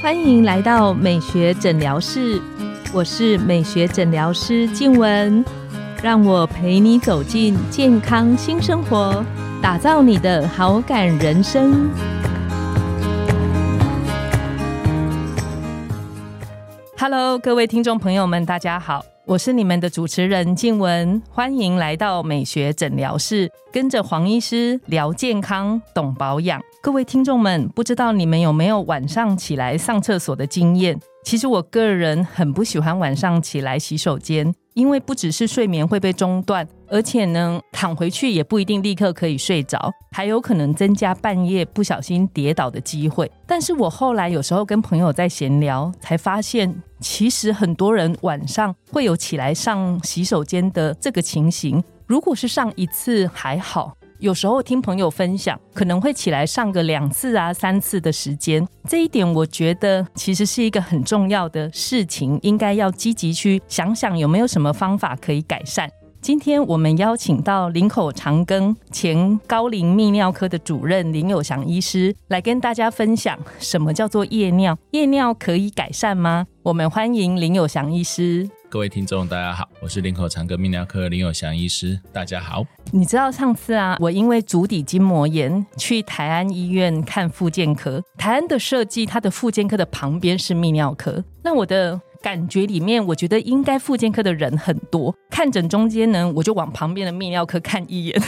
欢迎来到美学诊疗室，我是美学诊疗师静雯，让我陪你走进健康新生活，打造你的好感人生。Hello，各位听众朋友们，大家好，我是你们的主持人静文，欢迎来到美学诊疗室，跟着黄医师聊健康，懂保养。各位听众们，不知道你们有没有晚上起来上厕所的经验？其实我个人很不喜欢晚上起来洗手间，因为不只是睡眠会被中断，而且呢，躺回去也不一定立刻可以睡着，还有可能增加半夜不小心跌倒的机会。但是我后来有时候跟朋友在闲聊，才发现，其实很多人晚上会有起来上洗手间的这个情形。如果是上一次还好。有时候听朋友分享，可能会起来上个两次啊、三次的时间，这一点我觉得其实是一个很重要的事情，应该要积极去想想有没有什么方法可以改善。今天我们邀请到林口长庚前高龄泌尿科的主任林友祥医师来跟大家分享什么叫做夜尿，夜尿可以改善吗？我们欢迎林友祥医师。各位听众，大家好，我是林口长庚泌尿科林友祥医师，大家好。你知道上次啊，我因为足底筋膜炎去台安医院看复健科，台安的设计，它的复健科的旁边是泌尿科，那我的。感觉里面，我觉得应该复健科的人很多。看诊中间呢，我就往旁边的泌尿科看一眼，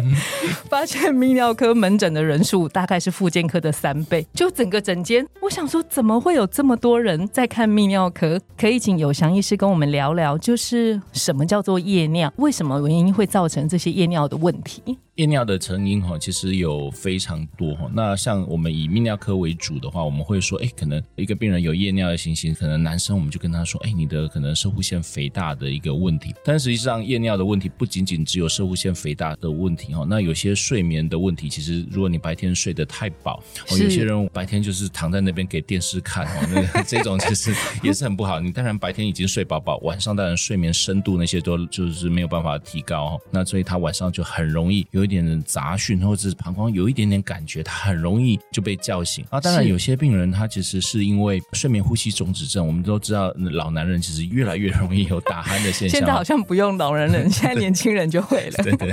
发现泌尿科门诊的人数大概是复健科的三倍。就整个诊间，我想说，怎么会有这么多人在看泌尿科？可以请有翔医师跟我们聊聊，就是什么叫做夜尿？为什么原因会造成这些夜尿的问题？夜尿的成因哈，其实有非常多哈。那像我们以泌尿科为主的话，我们会说，哎，可能一个病人有夜尿的情形，可能男生我们就跟他说，哎，你的可能射护腺肥大的一个问题。但实际上，夜尿的问题不仅仅只有射护腺肥大的问题哈。那有些睡眠的问题，其实如果你白天睡得太饱，有些人白天就是躺在那边给电视看哦，那个这种其实也是很不好。你当然白天已经睡饱饱，晚上当然睡眠深度那些都就是没有办法提高哈。那所以他晚上就很容易有。有一点杂讯，或者是膀胱有一点点感觉，他很容易就被叫醒啊。当然，有些病人他其实是因为睡眠呼吸中止症。我们都知道，老男人其实越来越容易有打鼾的现象。现在好像不用老人了，现在年轻人就会了。对对，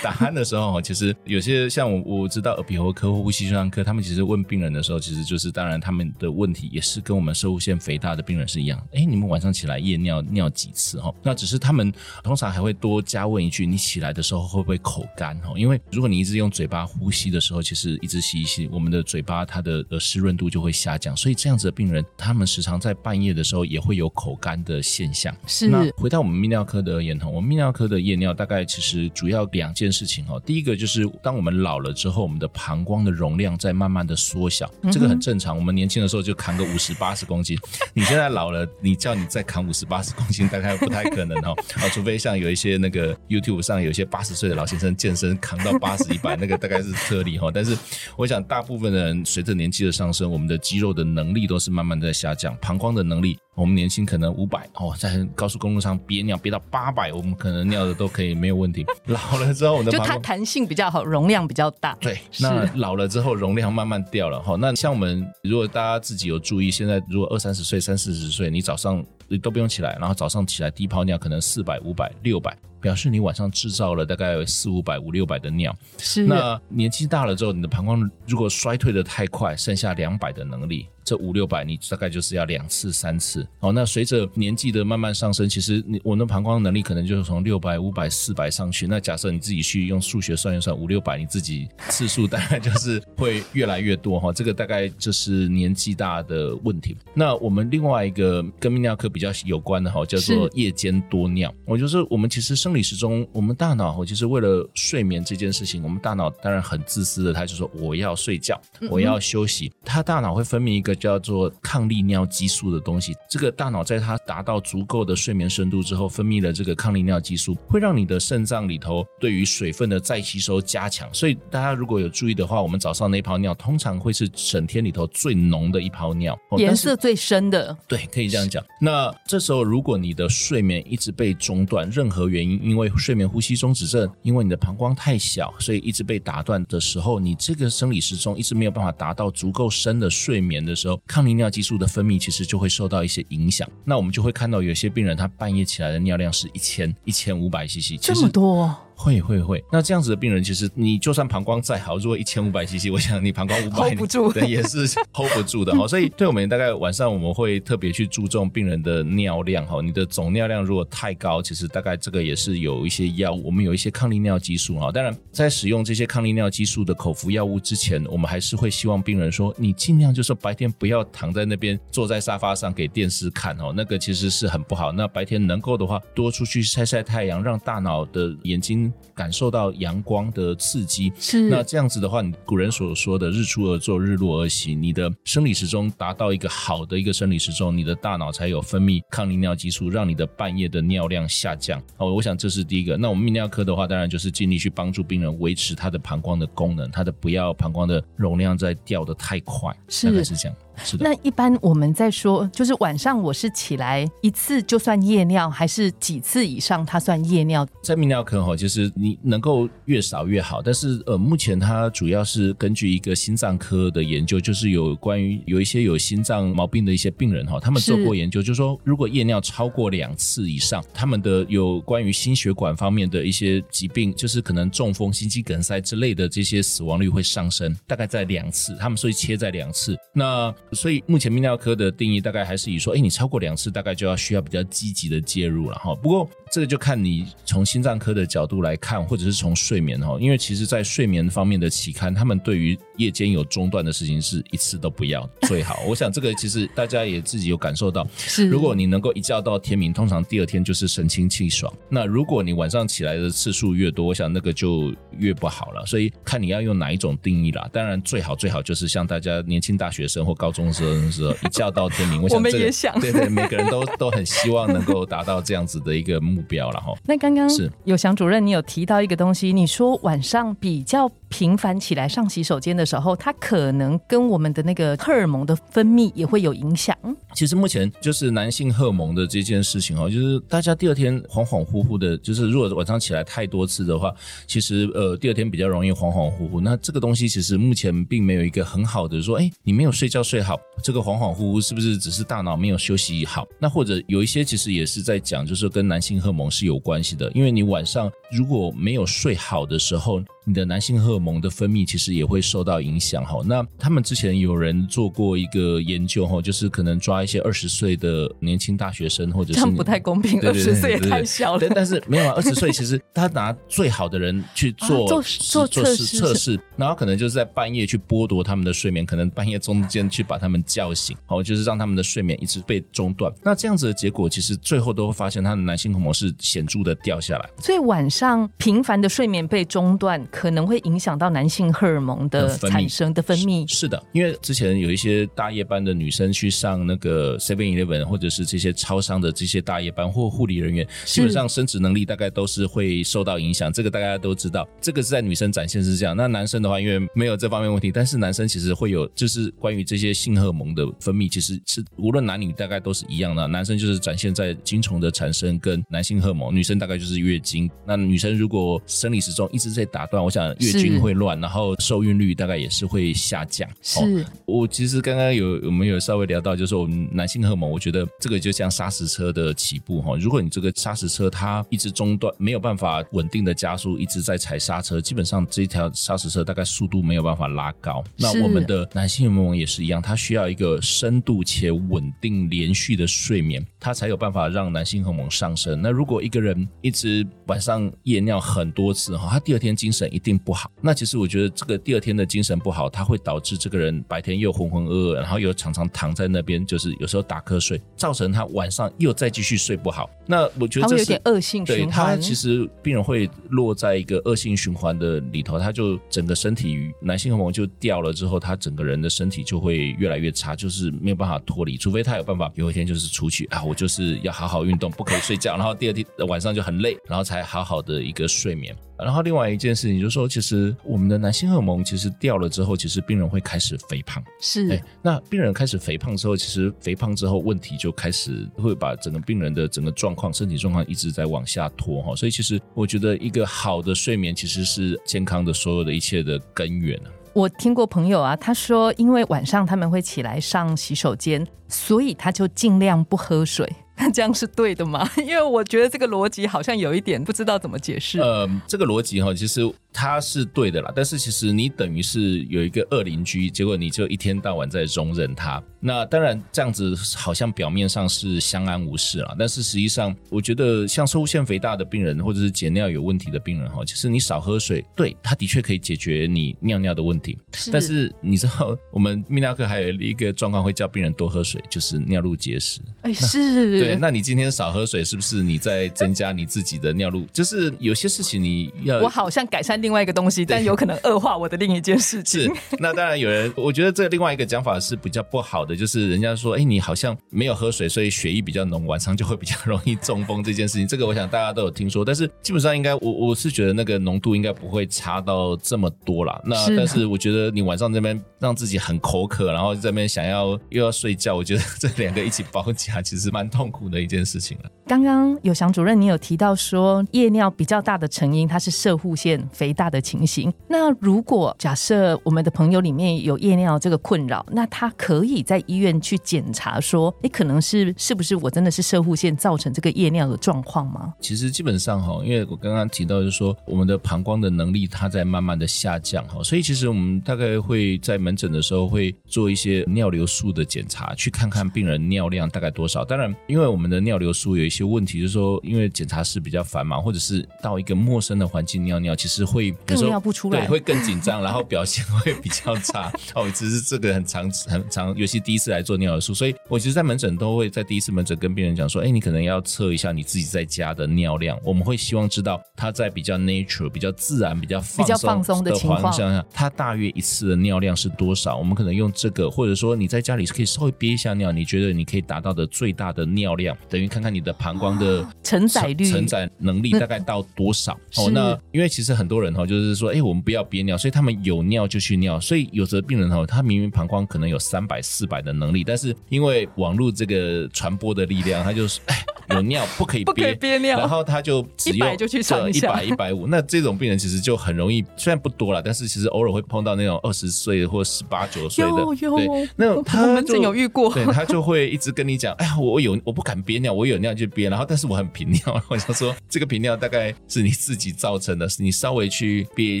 打鼾的时候，其实有些像我我知道耳鼻喉科或呼吸胸腔科，他们其实问病人的时候，其实就是当然他们的问题也是跟我们射物腺肥大的病人是一样。哎，你们晚上起来夜尿尿几次哈？那只是他们通常还会多加问一句：你起来的时候会不会口干哈？因为如果你一直用嘴巴呼吸的时候，其实一直吸一吸，我们的嘴巴它的呃湿润度就会下降，所以这样子的病人，他们时常在半夜的时候也会有口干的现象。是。那回到我们泌尿科的而言哈，我们泌尿科的夜尿大概其实主要两件事情哈。第一个就是当我们老了之后，我们的膀胱的容量在慢慢的缩小，这个很正常。我们年轻的时候就扛个五十八十公斤，你现在老了，你叫你再扛五十八十公斤，大概不太可能哦。啊，除非像有一些那个 YouTube 上有一些八十岁的老先生健身扛到。八十一百，那个大概是特例哈。但是我想，大部分的人随着年纪的上升，我们的肌肉的能力都是慢慢在下降。膀胱的能力，我们年轻可能五百哦，在高速公路上憋尿憋到八百，我们可能尿的都可以没有问题。老了之后，我的就它弹性比较好，容量比较大。对，那老了之后容量慢慢掉了哈。那像我们，如果大家自己有注意，现在如果二三十岁、三四十岁，你早上你都不用起来，然后早上起来低泡尿，可能四百、五百、六百。表示你晚上制造了大概四五百、五六百的尿，是那年纪大了之后，你的膀胱如果衰退的太快，剩下两百的能力。这五六百，你大概就是要两次、三次哦。那随着年纪的慢慢上升，其实你我的膀胱能力可能就是从六百、五百、四百上去。那假设你自己去用数学算一算，五六百，你自己次数大概就是会越来越多哈。这个大概就是年纪大的问题。那我们另外一个跟泌尿科比较有关的哈，叫做夜间多尿。我就是我们其实生理时钟，我们大脑其实为了睡眠这件事情，我们大脑当然很自私的，他就说我要睡觉，我要休息。他大脑会分泌一个。叫做抗利尿激素的东西，这个大脑在它达到足够的睡眠深度之后，分泌了这个抗利尿激素，会让你的肾脏里头对于水分的再吸收加强。所以大家如果有注意的话，我们早上那一泡尿通常会是整天里头最浓的一泡尿，颜色最深的。对，可以这样讲。那这时候如果你的睡眠一直被中断，任何原因，因为睡眠呼吸中止症，因为你的膀胱太小，所以一直被打断的时候，你这个生理时钟一直没有办法达到足够深的睡眠的时候，抗利尿激素的分泌其实就会受到一些影响。那我们就会看到有些病人他半夜起来的尿量是一千一千五百 CC，这么多。会会会，那这样子的病人，其实你就算膀胱再好，如果一千五百 CC，我想你膀胱五百 hold 不住，对，也是 hold 不住的哈。所以，对我们大概晚上我们会特别去注重病人的尿量哈。你的总尿量如果太高，其实大概这个也是有一些药物，我们有一些抗利尿激素哈。当然，在使用这些抗利尿激素的口服药物之前，我们还是会希望病人说，你尽量就是白天不要躺在那边坐在沙发上给电视看哦，那个其实是很不好。那白天能够的话，多出去晒晒太阳，让大脑的眼睛感受到。阳光的刺激是那这样子的话，你古人所说的“日出而作，日落而息”，你的生理时钟达到一个好的一个生理时钟，你的大脑才有分泌抗利尿激素，让你的半夜的尿量下降。哦，我想这是第一个。那我们泌尿科的话，当然就是尽力去帮助病人维持他的膀胱的功能，他的不要膀胱的容量在掉的太快，大概是这样。那一般我们在说，就是晚上我是起来一次就算夜尿，还是几次以上它算夜尿？在泌尿科哈，就是你能够越少越好。但是呃，目前它主要是根据一个心脏科的研究，就是有关于有一些有心脏毛病的一些病人哈，他们做过研究，就是说如果夜尿超过两次以上，他们的有关于心血管方面的一些疾病，就是可能中风、心肌梗塞之类的这些死亡率会上升，大概在两次，他们所以切在两次。那所以目前泌尿科的定义大概还是以说，哎，你超过两次，大概就要需要比较积极的介入了哈。不过这个就看你从心脏科的角度来看，或者是从睡眠哈，因为其实在睡眠方面的期刊，他们对于夜间有中断的事情是一次都不要最好。我想这个其实大家也自己有感受到，是如果你能够一觉到天明，通常第二天就是神清气爽。那如果你晚上起来的次数越多，我想那个就越不好了。所以看你要用哪一种定义啦。当然最好最好就是像大家年轻大学生或高中。中生是 一觉到天明，我们也想，对对，每个人都都很希望能够达到这样子的一个目标了哈。那刚刚是。有祥主任，你有提到一个东西，你说晚上比较频繁起来上洗手间的时候，它可能跟我们的那个荷尔蒙的分泌也会有影响。其实目前就是男性荷尔蒙的这件事情哦，就是大家第二天恍恍惚惚的，就是如果晚上起来太多次的话，其实呃第二天比较容易恍恍惚惚。那这个东西其实目前并没有一个很好的说，哎，你没有睡觉睡好。这个恍恍惚惚是不是只是大脑没有休息好？那或者有一些其实也是在讲，就是跟男性荷尔蒙是有关系的，因为你晚上如果没有睡好的时候。你的男性荷尔蒙的分泌其实也会受到影响哈。那他们之前有人做过一个研究哈，就是可能抓一些二十岁的年轻大学生，或者是这样不太公平，二十岁也太小了。但是没有啊，二十岁其实他拿最好的人去做做做测试测试，然后可能就是在半夜去剥夺他们的睡眠，可能半夜中间去把他们叫醒，哦，就是让他们的睡眠一直被中断。那这样子的结果，其实最后都会发现他的男性荷尔蒙是显著的掉下来。所以晚上频繁的睡眠被中断。可能会影响到男性荷尔蒙的产生的分泌。是的，因为之前有一些大夜班的女生去上那个 Seven Eleven 或者是这些超商的这些大夜班或护理人员，基本上生殖能力大概都是会受到影响。这个大家都知道，这个是在女生展现是这样。那男生的话，因为没有这方面问题，但是男生其实会有，就是关于这些性荷尔蒙的分泌，其实是无论男女大概都是一样的。男生就是展现在精虫的产生跟男性荷尔蒙，女生大概就是月经。那女生如果生理时钟一直在打断。我想月经会乱，然后受孕率大概也是会下降。是我其实刚刚有我们有稍微聊到，就是我们男性荷尔蒙，我觉得这个就像砂石车的起步哈。如果你这个砂石车它一直中断，没有办法稳定的加速，一直在踩刹车，基本上这条砂石车大概速度没有办法拉高。那我们的男性荷尔蒙也是一样，它需要一个深度且稳定连续的睡眠，它才有办法让男性荷尔蒙上升。那如果一个人一直晚上夜尿很多次哈，他第二天精神。一定不好。那其实我觉得这个第二天的精神不好，它会导致这个人白天又浑浑噩噩，然后又常常躺在那边，就是有时候打瞌睡，造成他晚上又再继续睡不好。那我觉得这是有点恶性循环。他其实病人会落在一个恶性循环的里头，他就整个身体男性荷尔蒙就掉了之后，他整个人的身体就会越来越差，就是没有办法脱离。除非他有办法有一天就是出去啊，我就是要好好运动，不可以睡觉，然后第二天晚上就很累，然后才好好的一个睡眠。然后另外一件事情就是说，其实我们的男性荷尔蒙其实掉了之后，其实病人会开始肥胖。是哎，那病人开始肥胖之后，其实肥胖之后问题就开始会把整个病人的整个状况、身体状况一直在往下拖哈。所以其实我觉得一个好的睡眠其实是健康的所有的一切的根源啊。我听过朋友啊，他说因为晚上他们会起来上洗手间，所以他就尽量不喝水。那这样是对的吗？因为我觉得这个逻辑好像有一点不知道怎么解释。呃，这个逻辑哈，其实它是对的啦。但是其实你等于是有一个恶邻居，结果你就一天到晚在容忍他。那当然这样子好像表面上是相安无事啦，但是实际上我觉得像受腺肥大的病人或者是解尿有问题的病人哈，其实你少喝水，对他的确可以解决你尿尿的问题。但是你知道我们泌尿科还有一个状况会叫病人多喝水，就是尿路结石。哎，是。对，那你今天少喝水，是不是你在增加你自己的尿路？就是有些事情你要，我好像改善另外一个东西，但有可能恶化我的另一件事情。是，那当然有人，我觉得这另外一个讲法是比较不好的，就是人家说，哎，你好像没有喝水，所以血液比较浓，晚上就会比较容易中风这件事情。这个我想大家都有听说，但是基本上应该，我我是觉得那个浓度应该不会差到这么多啦。那但是我觉得你晚上这边让自己很口渴，然后这边想要又要睡觉，我觉得这两个一起包夹，其实蛮痛苦的一件事情了。刚刚有祥主任，你有提到说夜尿比较大的成因，它是射护腺肥大的情形。那如果假设我们的朋友里面有夜尿这个困扰，那他可以在医院去检查，说，哎，可能是是不是我真的是射护腺造成这个夜尿的状况吗？其实基本上哈，因为我刚刚提到就是说，我们的膀胱的能力它在慢慢的下降哈，所以其实我们大概会在门诊的时候会做一些尿流速的检查，去看看病人尿量大概多少。当然，因为我们的尿流速有一些问题，就是说，因为检查室比较繁忙，或者是到一个陌生的环境尿尿，其实会更尿不出来，对，会更紧张，然后表现会比较差。哦，只是这个很长很长，尤其第一次来做尿流速，所以我其实，在门诊都会在第一次门诊跟病人讲说，哎，你可能要测一下你自己在家的尿量，我们会希望知道他在比较 nature、比较自然、比较比较放松的情况下，他大约一次的尿量是多少？我们可能用这个，或者说你在家里是可以稍微憋一下尿，你觉得你可以达到的最大的尿量，等于看看你的膀胱的承载率、承载能力大概到多少？哦，那因为其实很多人然后，就是说，哎，我们不要憋尿，所以他们有尿就去尿。所以有时候病人哈，他明明膀胱可能有三百、四百的能力，但是因为网络这个传播的力量，他就是哎有尿不可以憋憋尿，然后他就只用就去上一百、一百五。那这种病人其实就很容易，虽然不多了，但是其实偶尔会碰到那种二十岁或十八九岁的，对，那他们真有遇过，对他就会一直跟你讲，哎呀，我有我不敢憋尿，我有尿就憋，然后但是我很频尿，我想说这个频尿大概是你自己造成的，是你稍微去憋一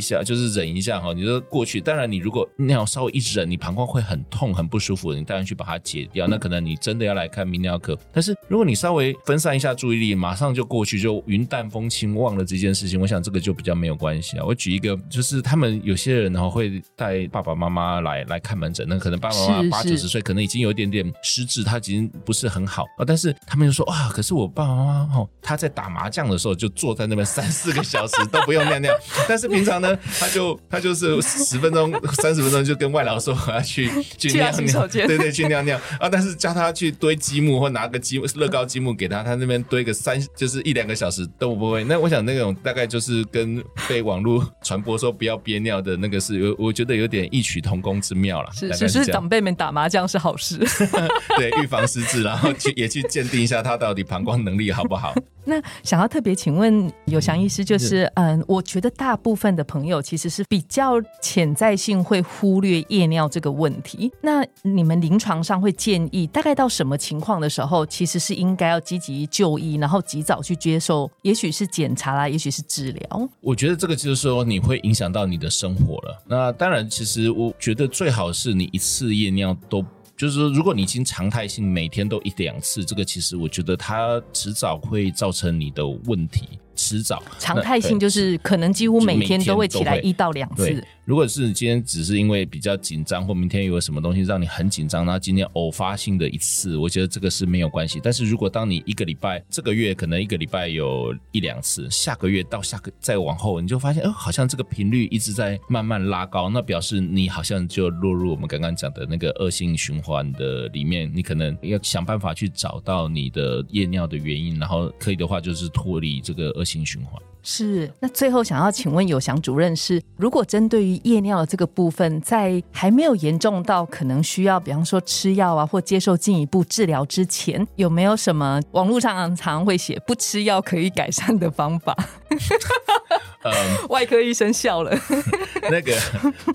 下，就是忍一下哈。你就过去，当然你如果尿稍微一忍，你膀胱会很痛很不舒服，你当然去把它解掉，那可能你真的要来看泌尿科。但是如果你稍微分散一下注意力，马上就过去，就云淡风轻忘了这件事情，我想这个就比较没有关系啊。我举一个，就是他们有些人然后会带爸爸妈妈来来看门诊，那可能爸爸妈妈八九十岁，可能已经有一点点失智，他已经不是很好啊。但是他们就说啊，可是我爸爸妈妈哦，他在打麻将的时候就坐在那边三四个小时都不用尿尿，但是平常呢，他就他就是十分钟、三十分钟就跟外劳说我要 去去尿尿，对对，去尿尿啊。但是叫他去堆积木或拿个积乐高积木给他，他那边堆个三就是一两个小时都不会。那我想那种大概就是跟被网络传播说不要憋尿的那个是有，我觉得有点异曲同工之妙了。是，只是长辈们打麻将是好事，对，预防失智，然后去也去鉴定一下他到底膀胱能力好不好。那想要特别请问有祥医师，就是嗯，我觉得大部分的朋友其实是比较潜在性会忽略夜尿这个问题。那你们临床上会建议，大概到什么情况的时候，其实是应该要积极及就医，然后及早去接受，也许是检查啦，也许是治疗。我觉得这个就是说，你会影响到你的生活了。那当然，其实我觉得最好是你一次夜尿都。就是说，如果你已经常态性每天都一两次，这个其实我觉得它迟早会造成你的问题。迟早常态性就是可能几乎每天都会起来一到两次。如果是今天只是因为比较紧张，或明天有什么东西让你很紧张，然后今天偶发性的一次，我觉得这个是没有关系。但是如果当你一个礼拜，这个月可能一个礼拜有一两次，下个月到下个再往后，你就发现，哦，好像这个频率一直在慢慢拉高，那表示你好像就落入我们刚刚讲的那个恶性循环的里面。你可能要想办法去找到你的夜尿的原因，然后可以的话就是脱离这个恶性。循环。是，那最后想要请问有祥主任是，如果针对于夜尿的这个部分，在还没有严重到可能需要，比方说吃药啊，或接受进一步治疗之前，有没有什么网络上常常会写不吃药可以改善的方法？嗯，外科医生笑了。那个，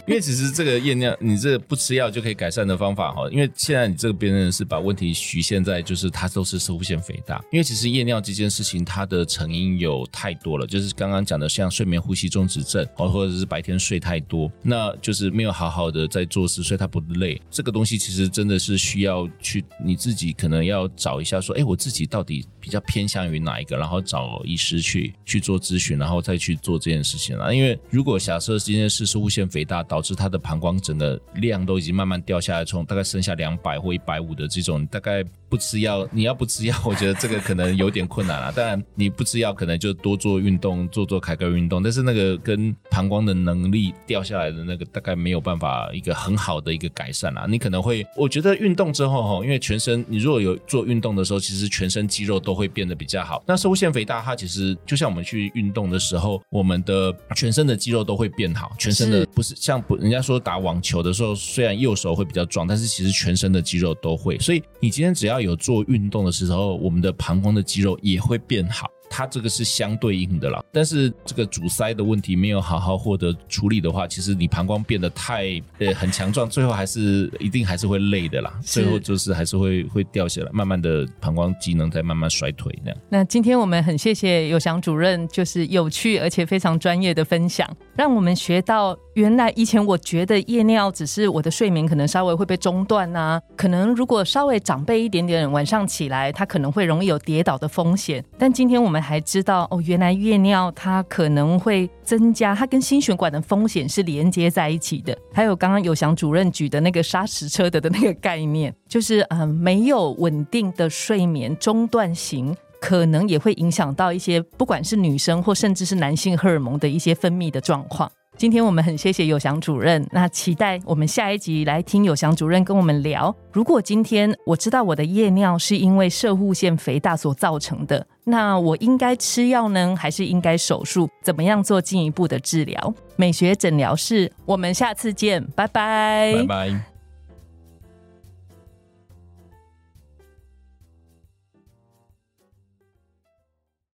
因为其实这个夜尿，你这不吃药就可以改善的方法哈，因为现在你这个病人是把问题局限在就是他都是射腺肥大，因为其实夜尿这件事情它的成因有太多了，就是刚刚讲的像睡眠呼吸中止症，哦或者是白天睡太多，那就是没有好好的在做事，所以他不累。这个东西其实真的是需要去你自己可能要找一下说，哎，我自己到底比较偏向于哪一个，然后找医师去去做咨询，然后再去做这件事情了。因为如果假设今天是射腺肥大，导致他的膀胱整个量都已经慢慢掉下来，从大概剩下两百或一百五的这种，大概。不吃药，你要不吃药，我觉得这个可能有点困难了。当然，你不吃药，可能就多做运动，做做凯格运动。但是那个跟膀胱的能力掉下来的那个，大概没有办法一个很好的一个改善啦。你可能会，我觉得运动之后哈，因为全身你如果有做运动的时候，其实全身肌肉都会变得比较好。那射腺肥大，它其实就像我们去运动的时候，我们的全身的肌肉都会变好。全身的不是像不人家说打网球的时候，虽然右手会比较壮，但是其实全身的肌肉都会。所以你今天只要有做运动的时候，我们的膀胱的肌肉也会变好。它这个是相对应的啦，但是这个阻塞的问题没有好好获得处理的话，其实你膀胱变得太呃很强壮，最后还是一定还是会累的啦。最后就是还是会会掉下来，慢慢的膀胱机能在慢慢衰退那样。那今天我们很谢谢有祥主任，就是有趣而且非常专业的分享，让我们学到原来以前我觉得夜尿只是我的睡眠可能稍微会被中断啊，可能如果稍微长辈一点点晚上起来，他可能会容易有跌倒的风险。但今天我们还知道哦，原来夜尿它可能会增加，它跟心血管的风险是连接在一起的。还有刚刚有祥主任举的那个砂石车的的那个概念，就是嗯，没有稳定的睡眠中断型，可能也会影响到一些不管是女生或甚至是男性荷尔蒙的一些分泌的状况。今天我们很谢谢有祥主任，那期待我们下一集来听有祥主任跟我们聊。如果今天我知道我的夜尿是因为射护腺肥大所造成的，那我应该吃药呢，还是应该手术？怎么样做进一步的治疗？美学诊疗室，我们下次见，拜拜，拜拜。